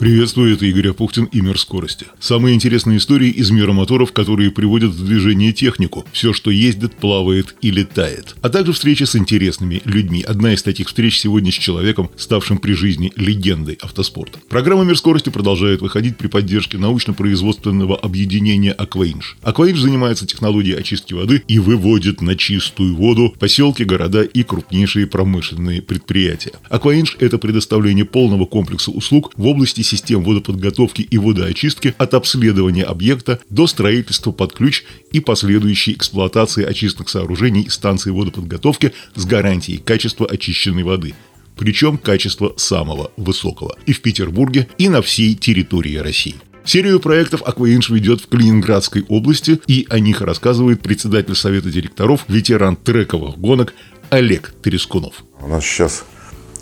Приветствую, это Игорь Апухтин и «Мир скорости». Самые интересные истории из мира моторов, которые приводят в движение технику. Все, что ездит, плавает и летает. А также встречи с интересными людьми. Одна из таких встреч сегодня с человеком, ставшим при жизни легендой автоспорта. Программа «Мир скорости» продолжает выходить при поддержке научно-производственного объединения «Акваинж». «Акваинж» занимается технологией очистки воды и выводит на чистую воду поселки, города и крупнейшие промышленные предприятия. «Акваинж» — это предоставление полного комплекса услуг в области систем водоподготовки и водоочистки от обследования объекта до строительства под ключ и последующей эксплуатации очистных сооружений и станций водоподготовки с гарантией качества очищенной воды причем качества самого высокого и в Петербурге, и на всей территории России. Серию проектов «Акваинж» ведет в Калининградской области, и о них рассказывает председатель Совета директоров, ветеран трековых гонок Олег Трескунов. У нас сейчас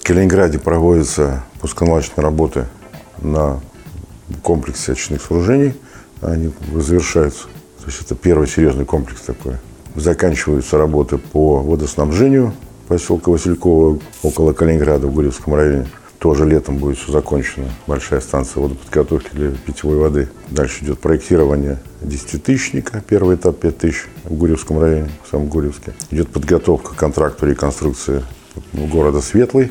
в Калининграде проводятся пусконаладочные работы на комплексе очистных сооружений. Они завершаются. То есть это первый серьезный комплекс такой. Заканчиваются работы по водоснабжению поселка Василькова около Калининграда в Гурьевском районе. Тоже летом будет все закончено. Большая станция водоподготовки для питьевой воды. Дальше идет проектирование десятитысячника. Первый этап 5 тысяч в Гурьевском районе, в самом Гурьевске. Идет подготовка к контракту реконструкции города Светлый,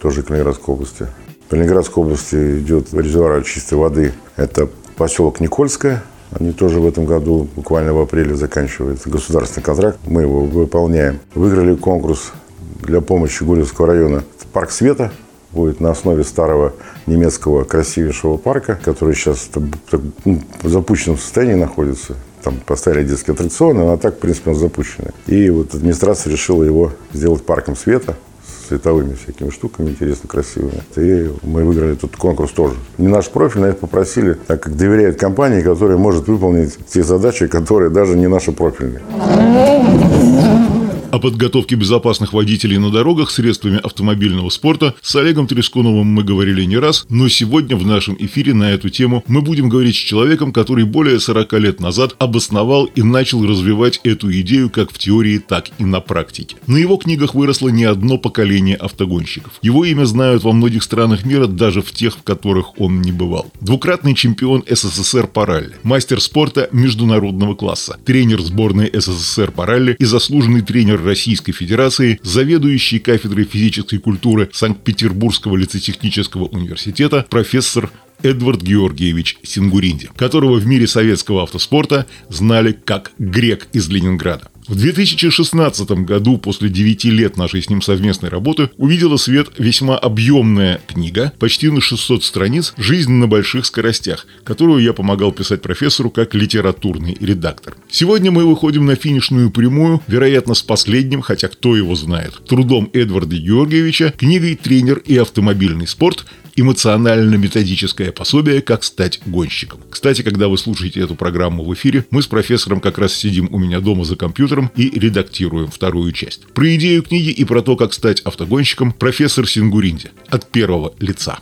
тоже Калининградской области. Калининградской области идет резервуар чистой воды. Это поселок Никольское. Они тоже в этом году, буквально в апреле, заканчивают государственный контракт. Мы его выполняем. Выиграли конкурс для помощи Гурьевского района. Парк света будет на основе старого немецкого красивейшего парка, который сейчас ну, в запущенном состоянии находится. Там поставили детские аттракционы, а так, в принципе, он запущенный. И вот администрация решила его сделать парком света световыми всякими штуками интересно красивыми. И мы выиграли этот конкурс тоже. Не наш профиль, но это попросили, так как доверяют компании, которая может выполнить те задачи, которые даже не наши профильные. О подготовке безопасных водителей на дорогах средствами автомобильного спорта с Олегом Трескуновым мы говорили не раз, но сегодня в нашем эфире на эту тему мы будем говорить с человеком, который более 40 лет назад обосновал и начал развивать эту идею как в теории, так и на практике. На его книгах выросло не одно поколение автогонщиков. Его имя знают во многих странах мира, даже в тех, в которых он не бывал. Двукратный чемпион СССР по ралли, мастер спорта международного класса, тренер сборной СССР по ралли и заслуженный тренер Российской Федерации, заведующий кафедрой физической культуры Санкт-Петербургского лицетехнического университета профессор Эдвард Георгиевич Сингуринди, которого в мире советского автоспорта знали как грек из Ленинграда. В 2016 году, после 9 лет нашей с ним совместной работы, увидела свет весьма объемная книга, почти на 600 страниц «Жизнь на больших скоростях», которую я помогал писать профессору как литературный редактор. Сегодня мы выходим на финишную прямую, вероятно, с последним, хотя кто его знает, трудом Эдварда Георгиевича, книгой «Тренер и автомобильный спорт», эмоционально-методическое пособие «Как стать гонщиком». Кстати, когда вы слушаете эту программу в эфире, мы с профессором как раз сидим у меня дома за компьютером и редактируем вторую часть. Про идею книги и про то, как стать автогонщиком профессор Сингуринди от первого лица.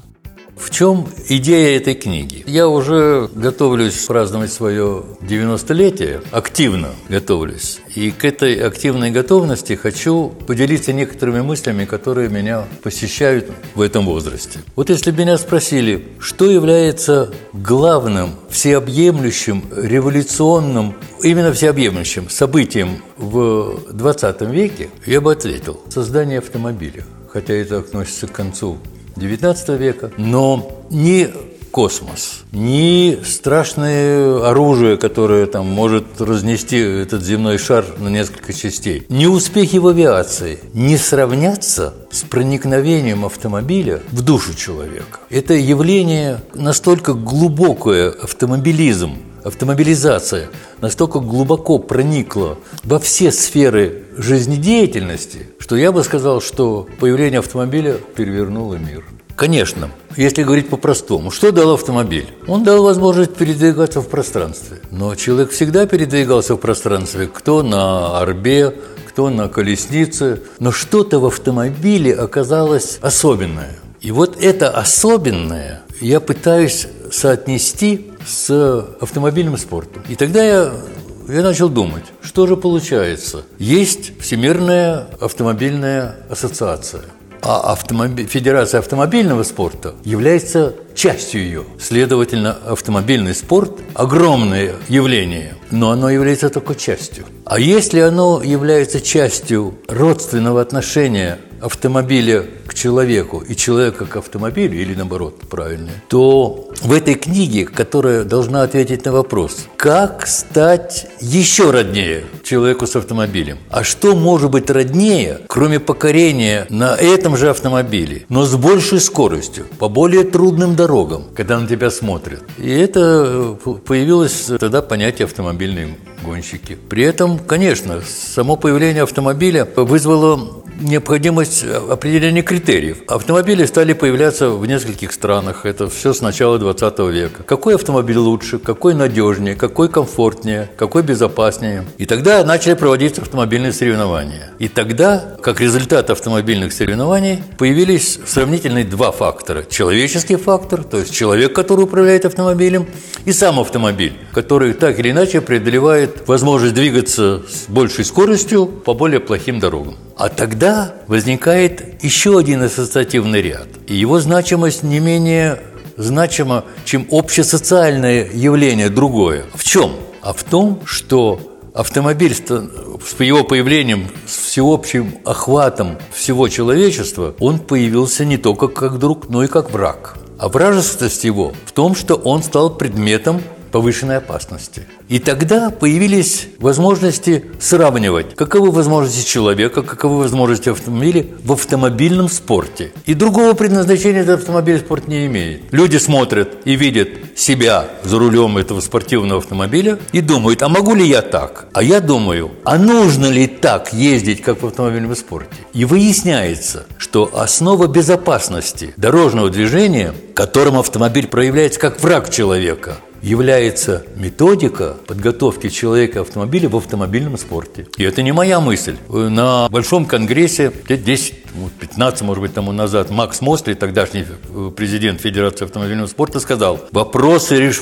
В чем идея этой книги? Я уже готовлюсь праздновать свое 90-летие, активно готовлюсь. И к этой активной готовности хочу поделиться некоторыми мыслями, которые меня посещают в этом возрасте. Вот если бы меня спросили, что является главным, всеобъемлющим, революционным, именно всеобъемлющим событием в 20 веке, я бы ответил – создание автомобиля. Хотя это относится к концу XIX века, но ни космос, ни страшное оружие, которое там может разнести этот земной шар на несколько частей, ни успехи в авиации. Не сравнятся с проникновением автомобиля в душу человека. Это явление настолько глубокое, автомобилизм, автомобилизация настолько глубоко проникла во все сферы жизнедеятельности, что я бы сказал, что появление автомобиля перевернуло мир. Конечно, если говорить по-простому, что дал автомобиль? Он дал возможность передвигаться в пространстве. Но человек всегда передвигался в пространстве. Кто на орбе, кто на колеснице. Но что-то в автомобиле оказалось особенное. И вот это особенное я пытаюсь соотнести с автомобильным спортом. И тогда я я начал думать, что же получается. Есть Всемирная автомобильная ассоциация – а автомобиль, Федерация автомобильного спорта является частью ее. Следовательно, автомобильный спорт – огромное явление, но оно является только частью. А если оно является частью родственного отношения автомобиля к человеку и человека к автомобилю, или наоборот, правильно, то в этой книге, которая должна ответить на вопрос, как стать еще роднее человеку с автомобилем, а что может быть роднее, кроме покорения на этом же автомобиле, но с большей скоростью, по более трудным дорогам, когда на тебя смотрят. И это э, появилось тогда понятие автомобильные гонщики. При этом, конечно, само появление автомобиля вызвало необходимость определения критериев. Автомобили стали появляться в нескольких странах. Это все с начала 20 века. Какой автомобиль лучше, какой надежнее, какой комфортнее, какой безопаснее. И тогда начали проводиться автомобильные соревнования. И тогда, как результат автомобильных соревнований, появились сравнительные два фактора. Человеческий фактор, то есть человек, который управляет автомобилем, и сам автомобиль, который так или иначе преодолевает возможность двигаться с большей скоростью по более плохим дорогам. А тогда возникает еще один ассоциативный ряд. И его значимость не менее значима, чем общесоциальное явление другое. В чем? А в том, что автомобиль с его появлением, с всеобщим охватом всего человечества, он появился не только как друг, но и как враг. А вражественность его в том, что он стал предметом повышенной опасности. И тогда появились возможности сравнивать, каковы возможности человека, каковы возможности автомобиля в автомобильном спорте. И другого предназначения этот автомобиль спорт не имеет. Люди смотрят и видят себя за рулем этого спортивного автомобиля и думают, а могу ли я так? А я думаю, а нужно ли так ездить, как в автомобильном спорте? И выясняется, что основа безопасности дорожного движения, которым автомобиль проявляется как враг человека – является методика подготовки человека автомобиля в автомобильном спорте. И это не моя мысль. На большом конгрессе лет 10, 15, может быть, тому назад Макс Мосли, тогдашний э, президент Федерации автомобильного спорта, сказал, вопросы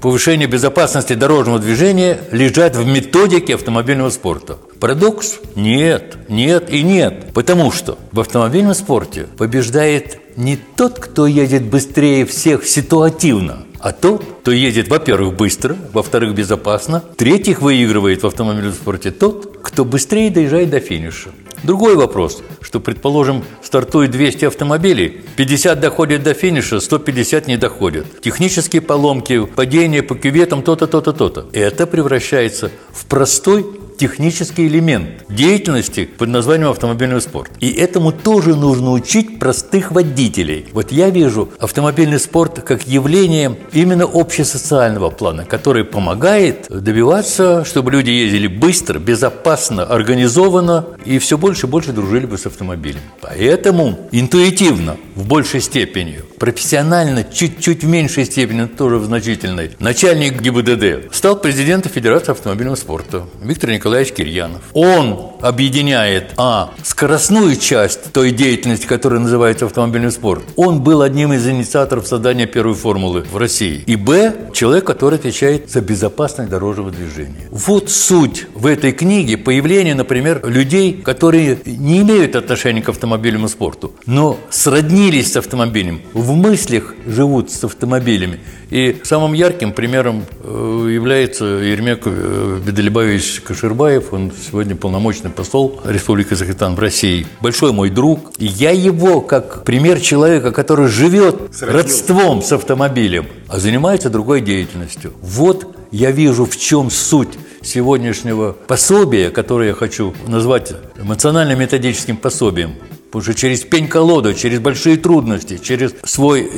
повышения безопасности дорожного движения лежат в методике автомобильного спорта. Парадокс? Нет, нет и нет. Потому что в автомобильном спорте побеждает не тот, кто едет быстрее всех ситуативно, а тот, кто едет, во-первых, быстро, во-вторых, безопасно, третьих выигрывает в автомобильном спорте тот, кто быстрее доезжает до финиша. Другой вопрос, что, предположим, стартует 200 автомобилей, 50 доходят до финиша, 150 не доходят. Технические поломки, падения по кюветам, то-то, то-то, то-то. Это превращается в простой технический элемент деятельности под названием автомобильный спорт. И этому тоже нужно учить простых водителей. Вот я вижу автомобильный спорт как явление именно общесоциального плана, который помогает добиваться, чтобы люди ездили быстро, безопасно, организованно и все больше и больше дружили бы с автомобилем. Поэтому интуитивно, в большей степени, профессионально, чуть-чуть в меньшей степени, тоже в значительной, начальник ГИБДД стал президентом Федерации автомобильного спорта Виктор Николаевич Николаевич Кирьянов. Он объединяет, а, скоростную часть той деятельности, которая называется автомобильный спорт. Он был одним из инициаторов создания первой формулы в России. И, б, человек, который отвечает за безопасность дорожного движения. Вот суть в этой книге появление, например, людей, которые не имеют отношения к автомобильному спорту, но сроднились с автомобилем, в мыслях живут с автомобилями. И самым ярким примером э, является Ермек э, Беделебаевич Каширбаев. Он сегодня полномочный посол Республики Казахстан в России. Большой мой друг. И я его как пример человека, который живет родством с автомобилем, а занимается другой деятельностью. Вот я вижу, в чем суть сегодняшнего пособия, которое я хочу назвать эмоционально-методическим пособием. Потому что через пень-колоду, через большие трудности, через свой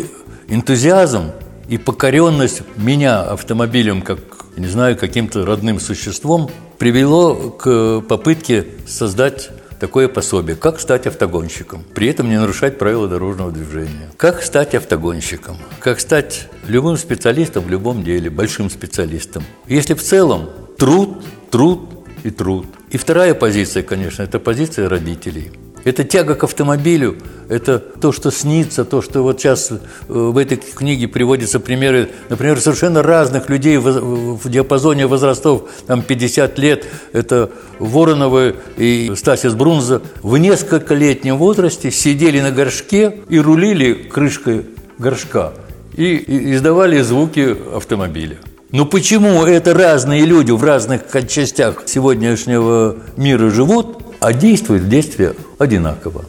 энтузиазм и покоренность меня автомобилем, как, не знаю, каким-то родным существом, привело к попытке создать такое пособие. Как стать автогонщиком, при этом не нарушать правила дорожного движения. Как стать автогонщиком, как стать любым специалистом в любом деле, большим специалистом. Если в целом труд, труд и труд. И вторая позиция, конечно, это позиция родителей. Это тяга к автомобилю, это то, что снится, то, что вот сейчас э, в этой книге приводятся примеры, например, совершенно разных людей в диапазоне возрастов, там 50 лет, это Вороновы и Стасис Брунза, в нескольколетнем возрасте сидели на горшке и рулили крышкой горшка и издавали звуки автомобиля. Но почему это разные люди в разных частях сегодняшнего мира живут, а действуют в действии одинаково?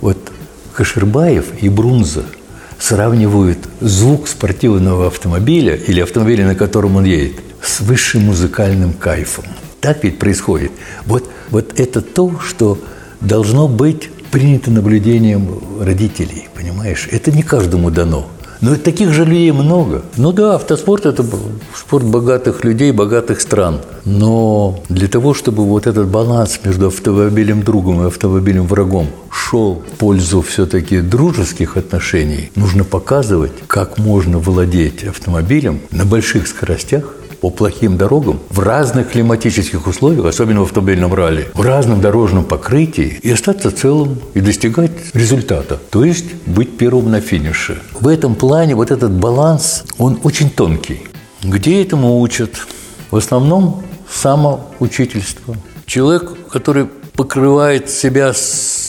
Вот Каширбаев и Брунза сравнивают звук спортивного автомобиля или автомобиля, на котором он едет, с высшим музыкальным кайфом. Так ведь происходит. Вот, вот это то, что должно быть принято наблюдением родителей, понимаешь? Это не каждому дано. Но таких же людей много. Ну да, автоспорт – это спорт богатых людей, богатых стран. Но для того, чтобы вот этот баланс между автомобилем другом и автомобилем врагом шел в пользу все-таки дружеских отношений, нужно показывать, как можно владеть автомобилем на больших скоростях, по плохим дорогам в разных климатических условиях, особенно в автомобильном ралли, в разном дорожном покрытии и остаться целым и достигать результата, то есть быть первым на финише. В этом плане вот этот баланс, он очень тонкий. Где этому учат? В основном самоучительство. Человек, который покрывает себя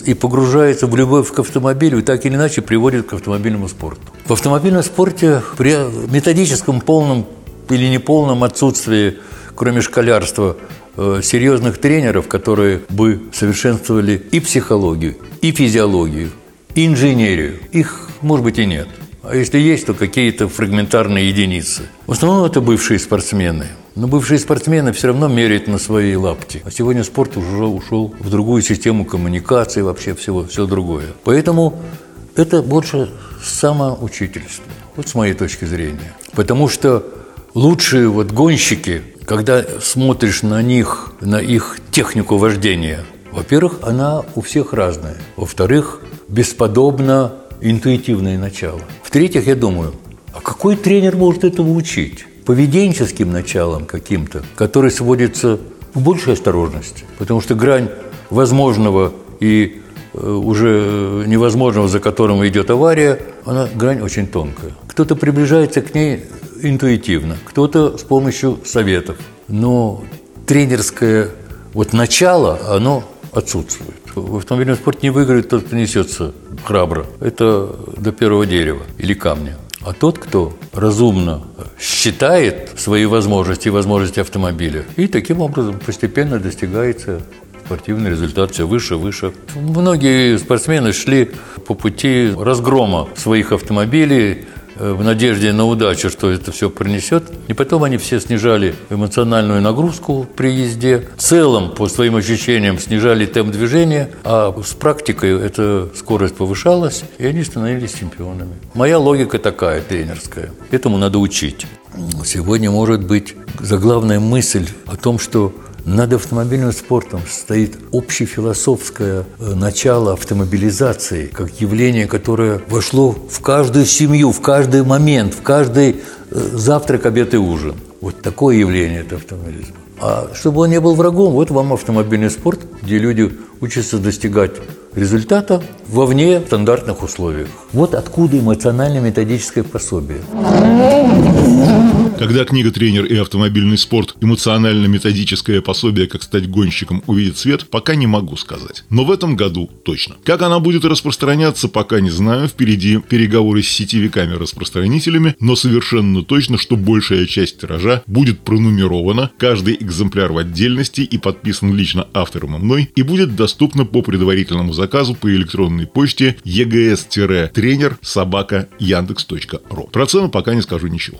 и погружается в любовь к автомобилю, так или иначе приводит к автомобильному спорту. В автомобильном спорте при методическом полном или неполном отсутствии, кроме школярства, э, серьезных тренеров, которые бы совершенствовали и психологию, и физиологию, и инженерию. Их, может быть, и нет. А если есть, то какие-то фрагментарные единицы. В основном это бывшие спортсмены. Но бывшие спортсмены все равно меряют на свои лапти. А сегодня спорт уже ушел в другую систему коммуникации, вообще всего, все другое. Поэтому это больше самоучительство. Вот с моей точки зрения. Потому что лучшие вот гонщики, когда смотришь на них, на их технику вождения, во-первых, она у всех разная. Во-вторых, бесподобно интуитивное начало. В-третьих, я думаю, а какой тренер может этому учить? Поведенческим началом каким-то, который сводится в большей осторожности. Потому что грань возможного и э, уже невозможного, за которым идет авария, она грань очень тонкая. Кто-то приближается к ней интуитивно, кто-то с помощью советов. Но тренерское вот начало, оно отсутствует. В автомобильном спорте не выиграет тот, кто несется храбро. Это до первого дерева или камня. А тот, кто разумно считает свои возможности и возможности автомобиля, и таким образом постепенно достигается спортивный результат все выше, выше. Многие спортсмены шли по пути разгрома своих автомобилей, в надежде на удачу, что это все принесет. И потом они все снижали эмоциональную нагрузку при езде. В целом, по своим ощущениям, снижали темп движения, а с практикой эта скорость повышалась, и они становились чемпионами. Моя логика такая, тренерская. Этому надо учить. Сегодня может быть заглавная мысль о том, что над автомобильным спортом стоит общефилософское э, начало автомобилизации, как явление, которое вошло в каждую семью, в каждый момент, в каждый э, завтрак, обед и ужин. Вот такое явление это автомобилизм. А чтобы он не был врагом, вот вам автомобильный спорт, где люди учатся достигать результата вовне стандартных условиях. Вот откуда эмоционально-методическое пособие. Когда книга «Тренер и автомобильный спорт. Эмоционально-методическое пособие, как стать гонщиком» увидит свет, пока не могу сказать. Но в этом году точно. Как она будет распространяться, пока не знаю. Впереди переговоры с сетевиками-распространителями, но совершенно точно, что большая часть тиража будет пронумерована, каждый экземпляр в отдельности и подписан лично автором и мной, и будет доступна по предварительному заказу по электронной почте egs-тренер собака яндекс.ру. Про цену пока не скажу ничего.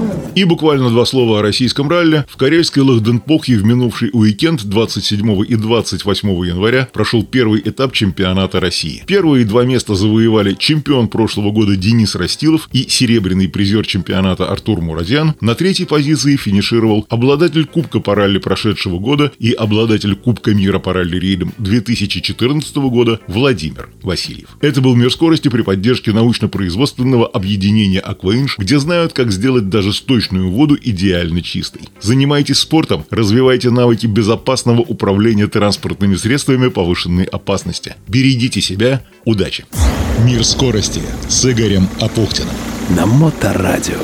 И буквально два слова о российском ралли. В карельской Лахденпохе в минувший уикенд 27 и 28 января прошел первый этап чемпионата России. Первые два места завоевали чемпион прошлого года Денис Растилов и серебряный призер чемпионата Артур Муразян. На третьей позиции финишировал обладатель Кубка по ралли прошедшего года и обладатель Кубка мира по ралли-рейдам 2014 года Владимир Васильев. Это был мир скорости при поддержке научно-производственного объединения «Акваинж», где знают, как сделать даже с той сточную воду идеально чистой. Занимайтесь спортом, развивайте навыки безопасного управления транспортными средствами повышенной опасности. Берегите себя. Удачи! Мир скорости с Игорем Апухтиным. На Моторадио.